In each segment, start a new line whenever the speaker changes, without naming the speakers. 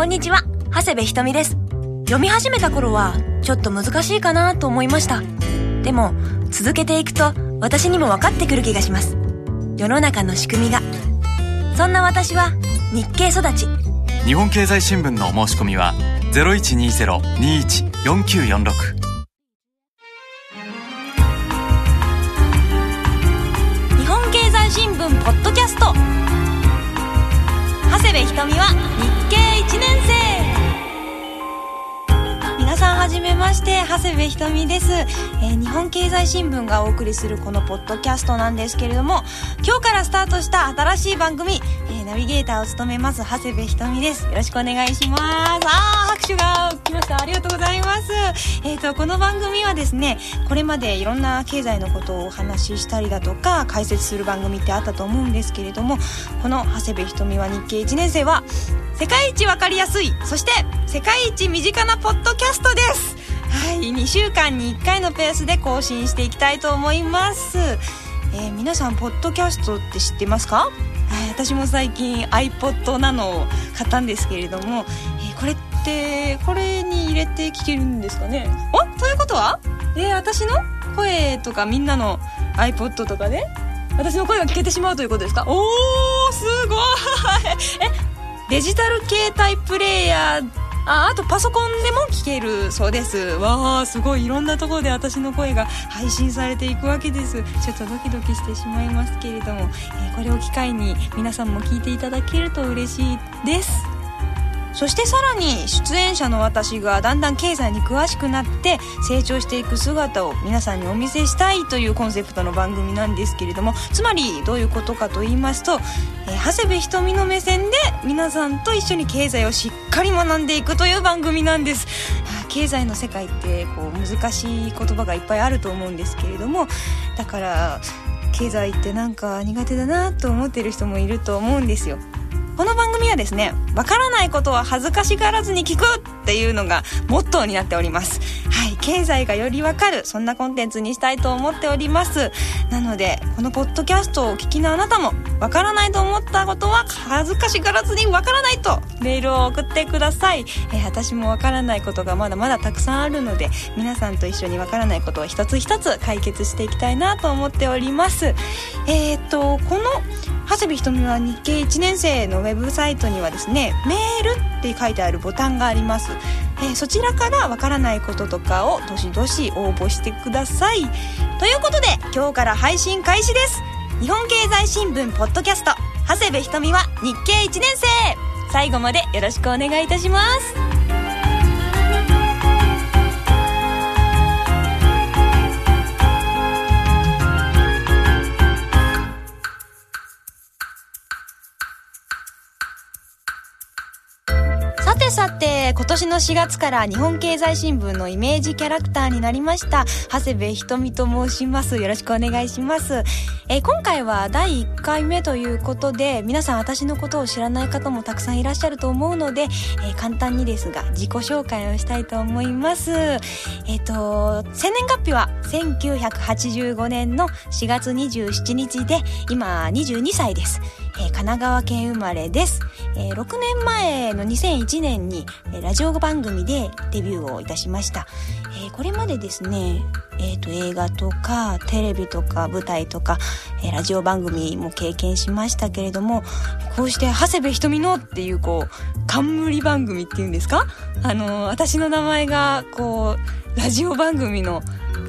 こんにちは。長谷部ひとみです。読み始めた頃はちょっと難しいかなと思いました。でも続けていくと私にも分かってくる気がします。世の中の仕組みが。そんな私は日経育ち。
日本経済新聞のお申し込みは0120-21-4946
日本経済新聞ポッドキャスト長谷部瞳は日経1年生じめまして長谷部ひとみです、えー日本経済新聞がお送りするこのポッドキャストなんですけれども今日からスタートした新しい番組、えーナビゲーターを務めます長谷部ひとみです。よろしくお願いします。あー拍手が来ました。ありがとうございます。えっ、とこの番組はですねこれまでいろんな経済のことをお話ししたりだとか解説する番組ってあったと思うんですけれどもこの長谷部ひとみは日経1年生は世界一わかりやすいそして世界一身近なポッドキャストです。はい2週間に1回のペースで更新していきたいと思います、えー皆さんポッドキャストって知ってますか？はい私も最近 iPod なのを買ったんですけれども、えーこれってこれに入れて聞けるんですかね？お？ということは？えー私の？声とかみんなの iPod とかで？私の声が聞けてしまうということですか？おーすごい！えデジタル携帯プレイヤーああとパソコンでも聞けるそうです。わあすごい。いろんなところで私の声が配信されていくわけです。ちょっとドキドキしてしまいますけれども、えーこれを機会に皆さんも聞いていただけると嬉しいです。そしてさらに出演者の私がだんだん経済に詳しくなって成長していく姿を皆さんにお見せしたいというコンセプトの番組なんですけれどもつまりどういうことかと言いますと、えー長谷部ひとみの目線で皆さんと一緒に経済をしっかり学んでいくという番組なんです。経済の世界ってこう難しい言葉がいっぱいあると思うんですけれどもだから経済ってなんか苦手だなと思ってる人もいると思うんですよ。この番組はですねわからないことは恥ずかしがらずに聞くっていうのがモットーになっております。はい経済がよりわかるそんなコンテンツにしたいと思っております。なのでこのポッドキャストをお聞きのあなたもわからないと思ったことは恥ずかしがらずにわからないとメールを送ってください、えー私もわからないことがまだまだたくさんあるので皆さんと一緒にわからないことを一つ一つ解決していきたいなと思っております。えー、っとこの長谷部ひとみは日経1年生のウェブサイトにはですねメールって書いてあるボタンがあります、えーそちらからわからないこととかをどしどし応募してください。ということで今日から配信開始です。日本経済新聞ポッドキャスト長谷部ひとみは日経1年生。最後までよろしくお願いいたします。さて今年の4月から日本経済新聞のイメージキャラクターになりました長谷部ひとみと申します。よろしくお願いします。えー今回は第1回目ということで皆さん私のことを知らない方もたくさんいらっしゃると思うので、えー簡単にですが自己紹介をしたいと思います。えっ、と生年月日は1985年の4月27日で今22歳です、えー神奈川県生まれです、えー6年前の2001年に、えーラジオ番組でデビューをいたしました、えーこれまでですねえー、と映画とかテレビとか舞台とか、えラジオ番組も経験しましたけれどもこうして長谷部ひとみのっていうこう冠番組っていうんですか？あの私の名前がこうラジオ番組の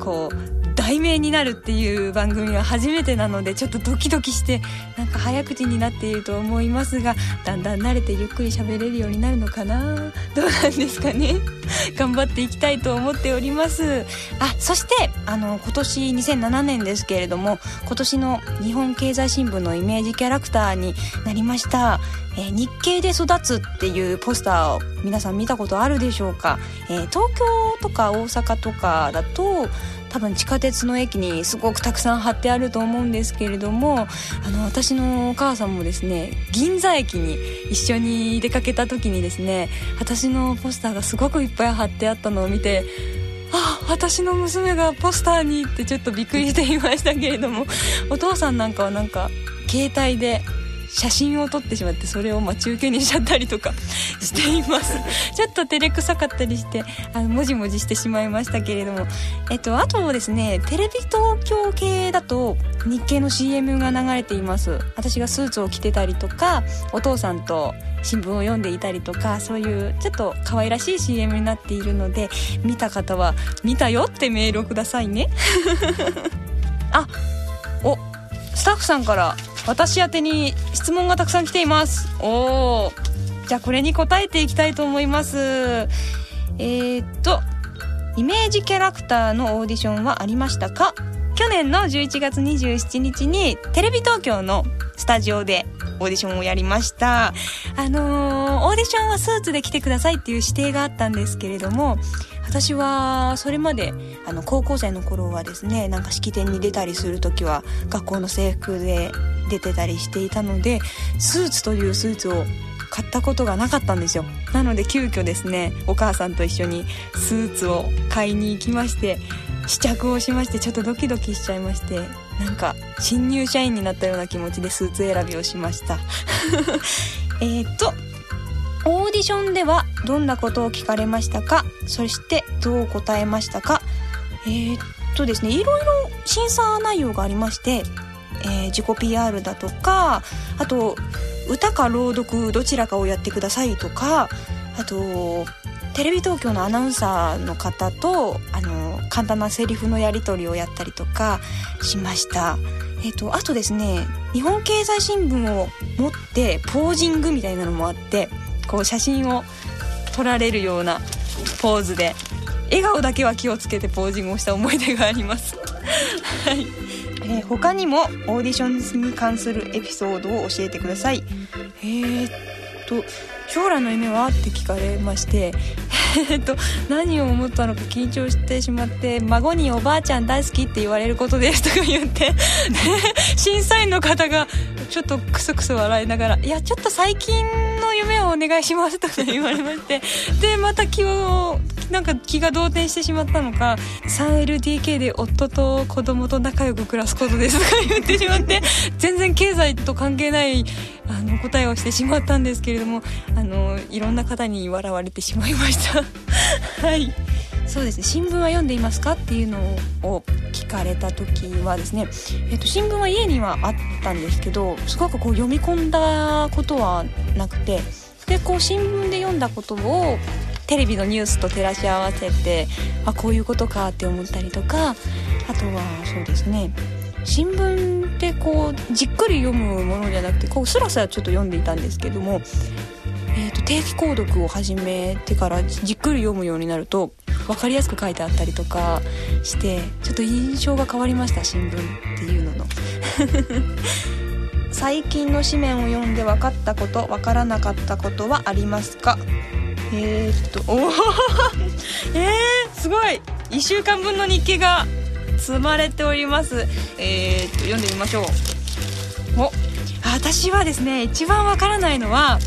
こう題名になるっていう番組は初めてなのでちょっとドキドキしてなんか早口になっていると思いますがだんだん慣れてゆっくり喋れるようになるのかな？どうなんですかね？頑張っていきたいと思っております。あそしてあの今年2007年ですけれども今年の日本経済新聞のイメージキャラクターになりました、えー日経で育つっていうポスターを皆さん見たことあるでしょうか、えー東京とか大阪とかだと多分地下鉄の駅にすごくたくさん貼ってあると思うんですけれどもあの私のお母さんもですね銀座駅に一緒に出かけた時にですね私のポスターがすごくいっぱい貼ってあったのを見てあ私の娘がポスターにってちょっとびっくりしていましたけれどもお父さんなんかはなんか携帯で写真を撮ってしまってそれを待ち受けにしちゃったりとかしています。ちょっと照れくさかったりしてあのもじもじしてしまいましたけれども。えっとあとですねテレビ東京系だと日系の CM が流れています。私がスーツを着てたりとかお父さんと新聞を読んでいたりとかそういうちょっと可愛らしい CM になっているので見た方は「見たよ」ってメールをくださいね。あおスタッフさんから私宛に質問がたくさん来ています。おおじゃあこれに答えていきたいと思います。えー、っとイメージキャラクターのオーディションはありましたか？去年の11月27日にテレビ東京のスタジオでオーディションをやりました。あのー、オーディションはスーツで来てくださいっていう指定があったんですけれども、私はそれまであの高校生の頃はですねなんか式典に出たりする時は学校の制服で出てたりしていたのでスーツというスーツを買ったことがなかったんですよ。なので急遽ですねお母さんと一緒にスーツを買いに行きまして試着をしましてちょっとドキドキしちゃいましてなんか新入社員になったような気持ちでスーツ選びをしました。えっとオーディションではどんなことを聞かれましたか？そしてどう答えましたか？えー、っとですねいろいろ審査内容がありまして、えー、自己 PR だとかあと歌か朗読どちらかをやってくださいとかあとテレビ東京のアナウンサーの方とあの簡単なセリフのやり取りをやったりとかしました。えっ、とあとですね日本経済新聞を持ってポージングみたいなのもあってこう写真を撮られるようなポーズで笑顔だけは気をつけてポージングをした思い出があります。はい、えー、他にもオーディションに関するエピソードを教えてください。えー、っと将来の夢は？って聞かれまして。えっと何を思ったのか緊張してしまって孫におばあちゃん大好きって言われることですとか言って 審査員の方がちょっとクスクス笑いながらいやちょっと最近夢をお願いしますとか言われましてでまた気をなんか気が動転してしまったのか 3LDK で夫と子供と仲良く暮らすことですとか言ってしまって全然経済と関係ないあの答えをしてしまったんですけれどもあのいろんな方に笑われてしまいました。はい。そうですね。新聞は読んでいますか？っていうのを聞かれた時はですね、えっと、新聞は家にはあったんですけどすごくこう読み込んだことはなくてでこう新聞で読んだことをテレビのニュースと照らし合わせてあこういうことかって思ったりとかあとはそうですね新聞ってこうじっくり読むものじゃなくてこうスラスラちょっと読んでいたんですけども、えーと、定期購読を始めてからじっくり読むようになると分かりやすく書いてあったりとかしてちょっと印象が変わりました新聞っていうのの。最近の紙面を読んで分かったこと分からなかったことはありますか？えー、っとおお えー、すごい。1週間分の日記が積まれております。えー、っと読んでみましょう。お私はですね一番わからないのは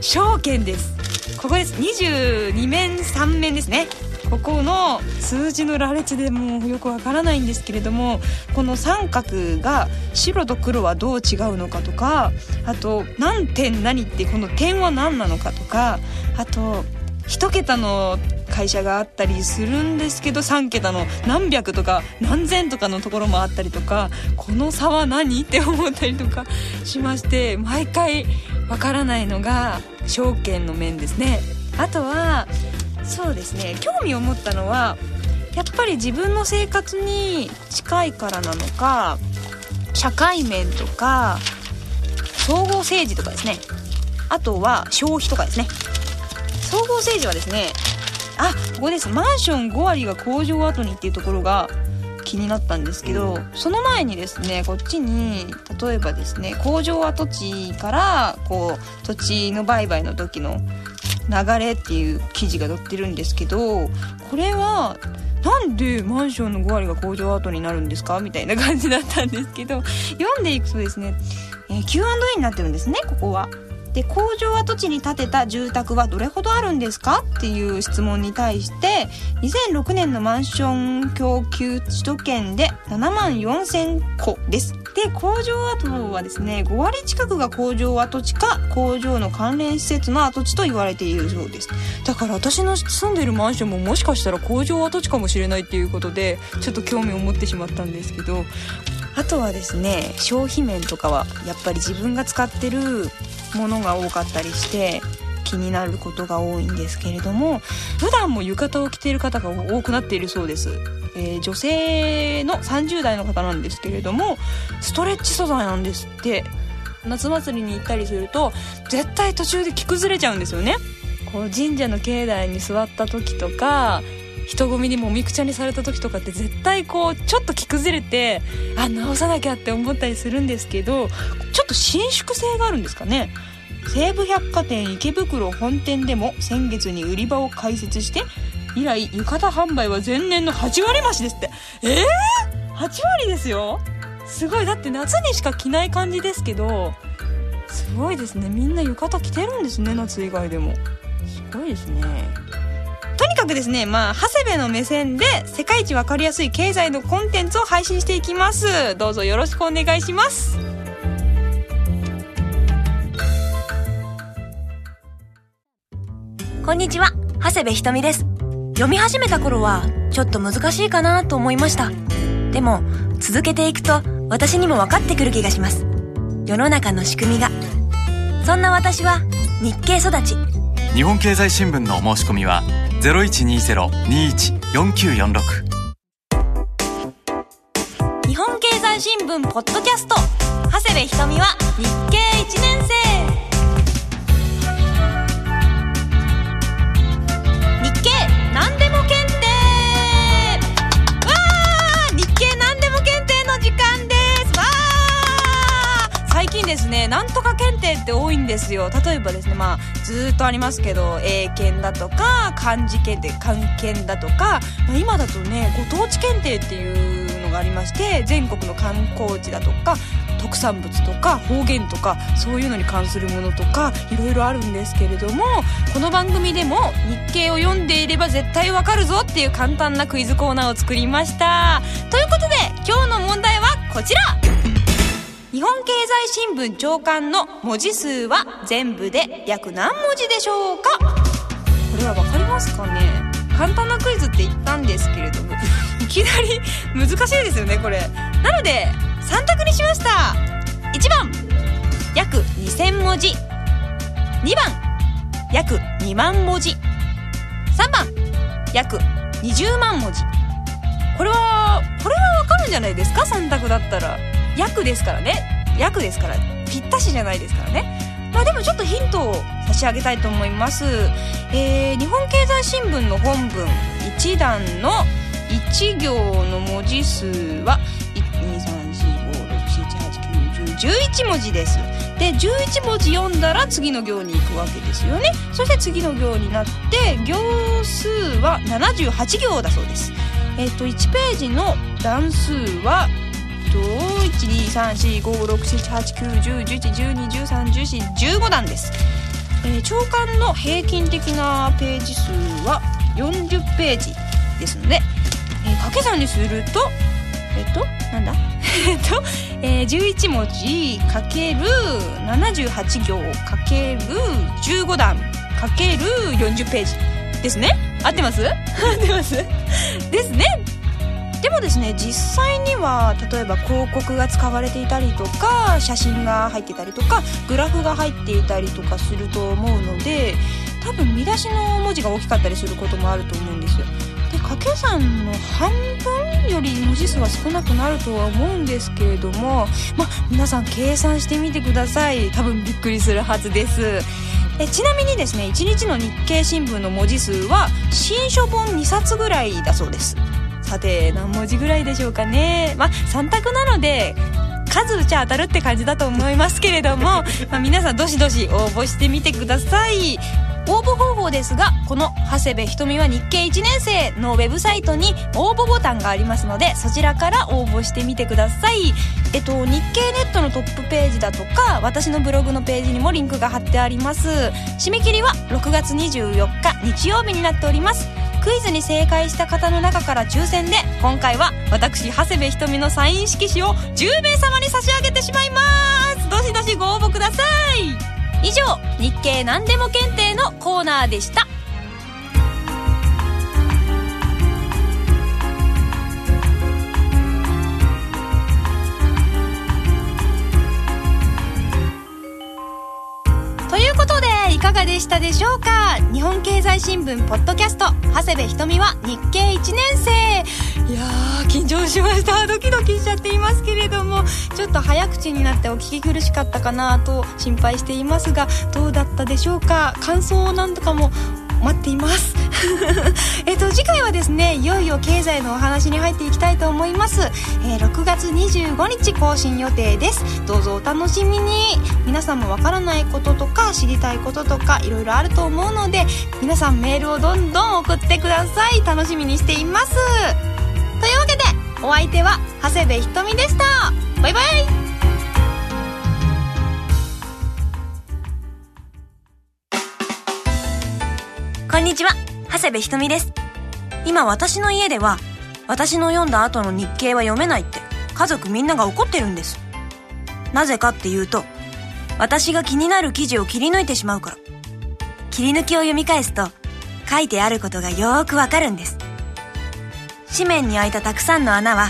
証券です。ここです。22面3面ですね。ここの数字の羅列でもうよくわからないんですけれどもこの三角が白と黒はどう違うのかとかあと何点何ってこの点は何なのかとかあと1桁の会社があったりするんですけど3桁の何百とか何千とかのところもあったりとかこの差は何って思ったりとか しまして毎回わからないのが証券の面ですね。あとはそうですね。興味を持ったのはやっぱり自分の生活に近いからなのか社会面とか総合政治とかですね。あとは消費とかですね。総合政治はですねあここです。マンション5割が工場跡にっていうところが気になったんですけどその前にですねこっちに例えばですね工場跡地からこう土地の売買の時の流れっていう記事が載ってるんですけどこれはなんでマンションの5割が工場跡になるんですかみたいな感じだったんですけど読んでいくとですね、えー、Q&A になってるんですねここは。で工場跡地に建てた住宅はどれほどあるんですかっていう質問に対して2006年のマンション供給首都圏で7万4000戸ですで工場跡はですね5割近くが工場跡地か工場の関連施設の跡地と言われているそうです。だから私の住んでるマンションももしかしたら工場跡地かもしれないっていうことでちょっと興味を持ってしまったんですけど。あとはですね消費面とかはやっぱり自分が使ってるものが多かったりして気になることが多いんですけれども普段も浴衣を着ている方が多くなっているそうです、えー、女性の30代の方なんですけれどもストレッチ素材なんですって。夏祭りに行ったりすると絶対途中で着崩れちゃうんですよね。こう神社の境内に座った時とか人混みにもみくちゃにされた時とかって絶対こうちょっと着崩れてあ直さなきゃって思ったりするんですけどちょっと伸縮性があるんですかね。西武百貨店池袋本店でも先月に売り場を開設して以来浴衣販売は前年の8割増しですって。ええー、8割ですよ？すごい。だって夏にしか着ない感じですけどすごいですね。みんな浴衣着てるんですね夏以外でも。すごいですね。とにかくですねまあ長谷部の目線で世界一分かりやすい経済のコンテンツを配信していきます。どうぞよろしくお願いします。
こんにちは、長谷部ひとみです。読み始めた頃は、ちょっと難しいかなと思いました。でも、続けていくと、私にも分かってくる気がします。世の中の仕組みが。そんな私は、日経育ち。
日本経済新聞のお申し込みは、0120-21-4946。
日本経済新聞ポッドキャスト長谷部ひとみは日経ずっとありますけど英検だとか漢字検定漢検だとか、ま、今だとねご当地検定っていうのがありまして全国の観光地だとか特産物とか方言とかそういうのに関するものとかいろいろあるんですけれどもこの番組でも日経を読んでいれば絶対わかるぞっていう簡単なクイズコーナーを作りました。ということで今日の問題はこちら。日本経済新聞長官の文字数は全部で約何文字でしょうか？これは分かりますかね？簡単なクイズって言ったんですけれども いきなり難しいですよねこれ。なので3択にしました。1番約2000文字。2番約2万文字。3番約20万文字。これはこれは分かるんじゃないですか？3択だったら。約ですからね。約ですから。ぴったしじゃないですからね。まあでもちょっとヒントを差し上げたいと思います、えー、日本経済新聞の本文1段の1行の文字数は1234567891011文字です。で11文字読んだら次の行に行くわけですよね。そして次の行になって行数は78行だそうです。えっ、ー、と1ページの段数はと123456789101112131415段です、えー、長官の平均的なページ数は40ページですので、えー、掛け算にするとえっとなんだ？えっと、えー、11文字かける78行かける15段かける40ページですね。合ってます？合ってます？ですね。でもですね実際には例えば広告が使われていたりとか写真が入ってたりとかグラフが入っていたりとかすると思うので多分見出しの文字が大きかったりすることもあると思うんですよ。で掛け算の半分より文字数は少なくなるとは思うんですけれどもまあ皆さん計算してみてください。多分びっくりするはずです。えちなみにですね1日の日経新聞の文字数は新書本2冊ぐらいだそうです。さて何文字ぐらいでしょうかね。まあ3択なので数打ちゃ当たるって感じだと思いますけれども、まあ、皆さんどしどし応募してみてください。応募方法ですがこの長谷部ひとみは日経1年生のウェブサイトに応募ボタンがありますのでそちらから応募してみてください。えっと日経ネットのトップページだとか私のブログのページにもリンクが貼ってあります。締め切りは6月24日日曜日になっておりますクイズに正解した方の中から抽選で今回は私長谷部ひとみのサイン色紙を10名様に差し上げてしまいます。どしどしご応募ください。以上日経何でも検定のコーナーでした。かがでしたでしょうか？日本経済新聞ポッドキャスト。長谷部ひとみは日経1年生。いやー緊張しました。ドキドキしちゃっていますけれども。ちょっと早口になってお聞き苦しかったかなと心配していますがどうだったでしょうか？感想なんとかも待っています。えっと次回はですねいよいよ経済のお話に入っていきたいと思います、えー6月25日更新予定です。どうぞお楽しみに。皆さんもわからないこととか知りたいこととかいろいろあると思うので皆さんメールをどんどん送ってください。楽しみにしています。というわけでお相手は長谷部ひとみでした。バイバイ。
こんにちは、長谷部ひとみです。今私の家では、私の読んだ後の日経は読めないって、家族みんなが怒ってるんです。なぜかっていうと、私が気になる記事を切り抜いてしまうから。切り抜きを読み返すと、書いてあることがよーくわかるんです。紙面に開いたたくさんの穴は、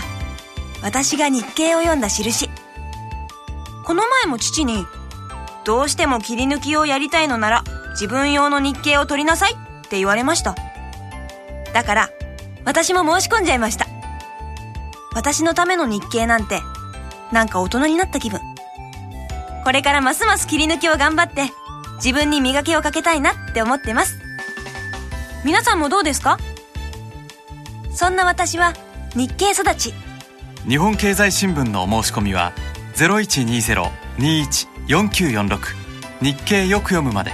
私が日経を読んだ印。この前も父に、どうしても切り抜きをやりたいのなら、自分用の日経を取りなさいって言われました。だから、私も申し込んじゃいました。私のための日経なんて、なんか大人になった気分。これからますます切り抜きを頑張って、自分に磨きをかけたいなって思ってます。皆さんもどうですか？そんな私は、日経育ち。
日本経済新聞のお申し込みは0120-21-4946日経よく読むまで